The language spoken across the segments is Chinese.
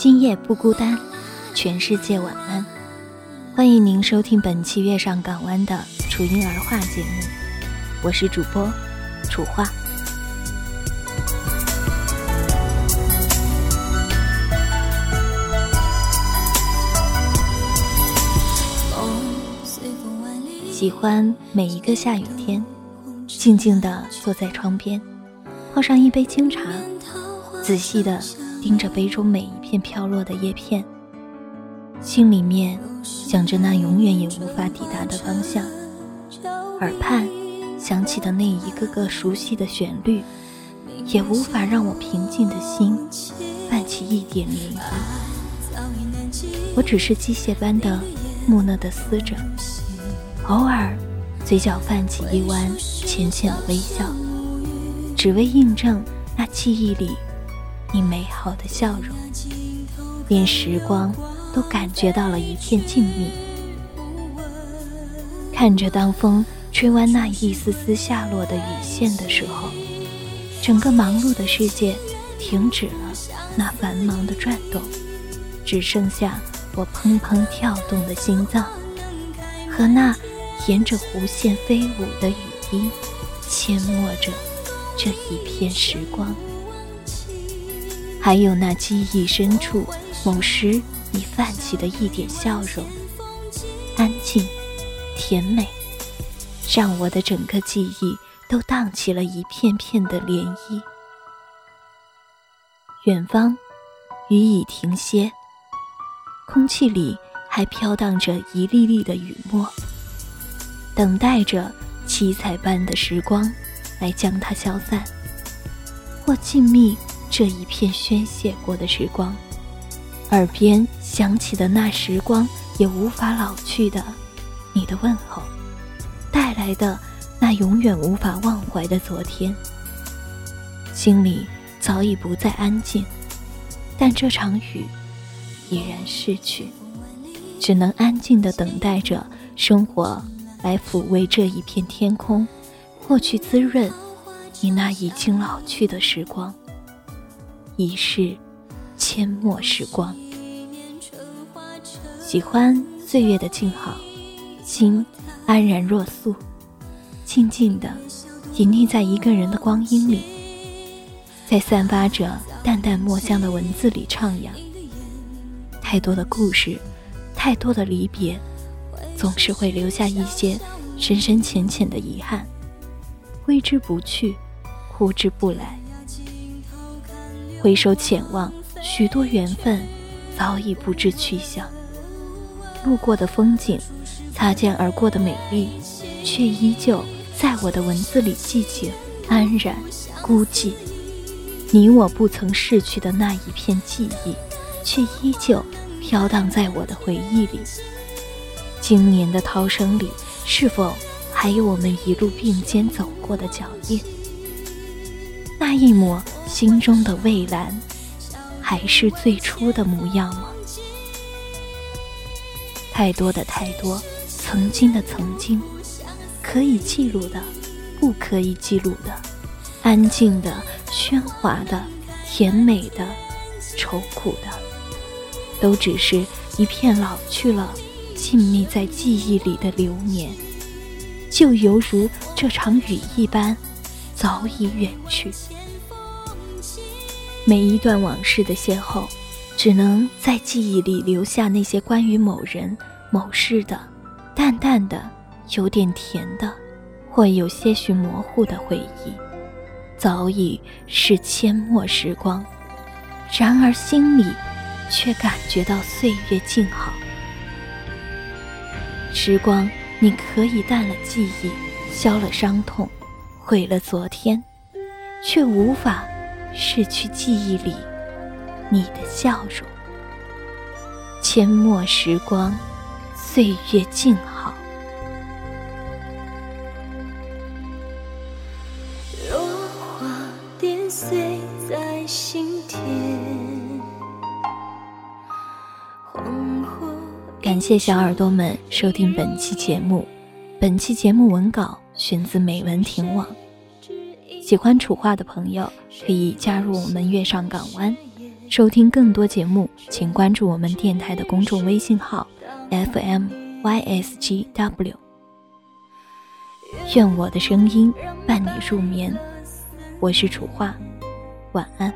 今夜不孤单，全世界晚安。欢迎您收听本期《月上港湾》的楚音儿话节目，我是主播楚话。喜欢每一个下雨天，静静地坐在窗边，泡上一杯清茶，仔细地盯着杯中每一片飘落的叶片，心里面想着那永远也无法抵达的方向，耳畔响起的那一个个熟悉的旋律，也无法让我平静的心泛起一点涟漪。我只是机械般的木讷地思着。偶尔，嘴角泛起一弯浅浅的微笑，只为印证那记忆里你美好的笑容，连时光都感觉到了一片静谧。看着当风吹弯那一丝丝下落的雨线的时候，整个忙碌的世界停止了那繁忙的转动，只剩下我砰砰跳动的心脏和那。沿着弧线飞舞的雨滴，阡陌着这一片时光。还有那记忆深处某时已泛起的一点笑容，安静、甜美，让我的整个记忆都荡起了一片片的涟漪。远方，雨已停歇，空气里还飘荡着一粒粒的雨沫。等待着七彩般的时光来将它消散，或静谧这一片宣泄过的时光，耳边响起的那时光也无法老去的你的问候，带来的那永远无法忘怀的昨天，心里早已不再安静，但这场雨已然逝去，只能安静的等待着生活。来抚慰这一片天空，或去滋润你那已经老去的时光。已是阡陌时光，喜欢岁月的静好，心安然若素，静静的隐匿在一个人的光阴里，在散发着淡淡墨香的文字里徜徉。太多的故事，太多的离别。总是会留下一些深深浅浅的遗憾，挥之不去，呼之不来。回首浅望，许多缘分早已不知去向。路过的风景，擦肩而过的美丽，却依旧在我的文字里寂静、安然、孤寂。你我不曾逝去的那一片记忆，却依旧飘荡在我的回忆里。今年的涛声里，是否还有我们一路并肩走过的脚印？那一抹心中的蔚蓝，还是最初的模样吗？太多的太多，曾经的曾经，可以记录的，不可以记录的，安静的、喧哗的、甜美的、愁苦的，都只是一片老去了。静谧在记忆里的流年，就犹如这场雨一般，早已远去。每一段往事的邂逅只能在记忆里留下那些关于某人某事的淡淡的有点甜的或有些许模糊的回忆。早已是阡陌时光然而心里却感觉到岁月静好。时光你可以淡了记忆消了伤痛毁了昨天却无法失去记忆里你的笑容。阡陌时光岁月静好。落花点碎在心田感谢小耳朵们收听本期节目。本期节目文稿选自美文停网。喜欢楚画的朋友可以加入我们月上港湾。收听更多节目请关注我们电台的公众微信号 fmysgw 愿我的声音伴你入眠。我是楚画晚安。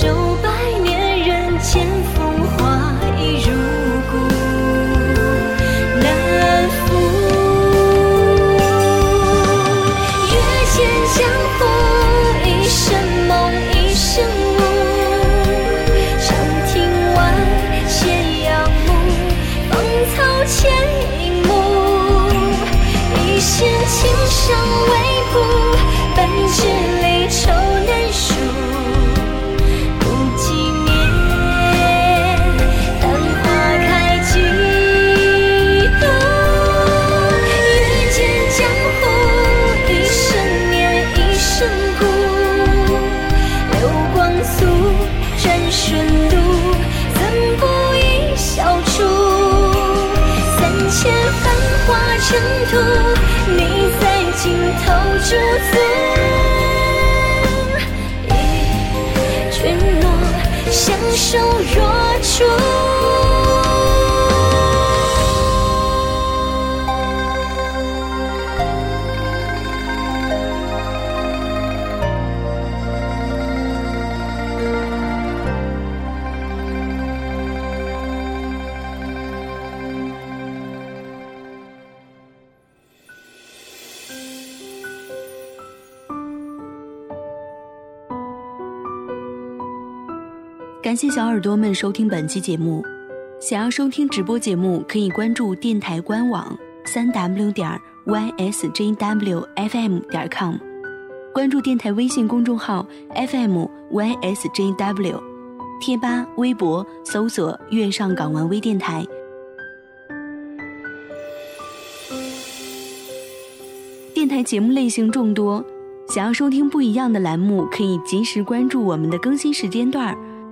show. 尘土你在尽头驻足一句诺相守若初。感谢小耳朵们收听本期节目。想要收听直播节目，可以关注电台官网三 w 点 ysjwfm 点 com，关注电台微信公众号 fmysjw，贴吧、微博搜索“月上港湾微电台”。电台节目类型众多，想要收听不一样的栏目，可以及时关注我们的更新时间段。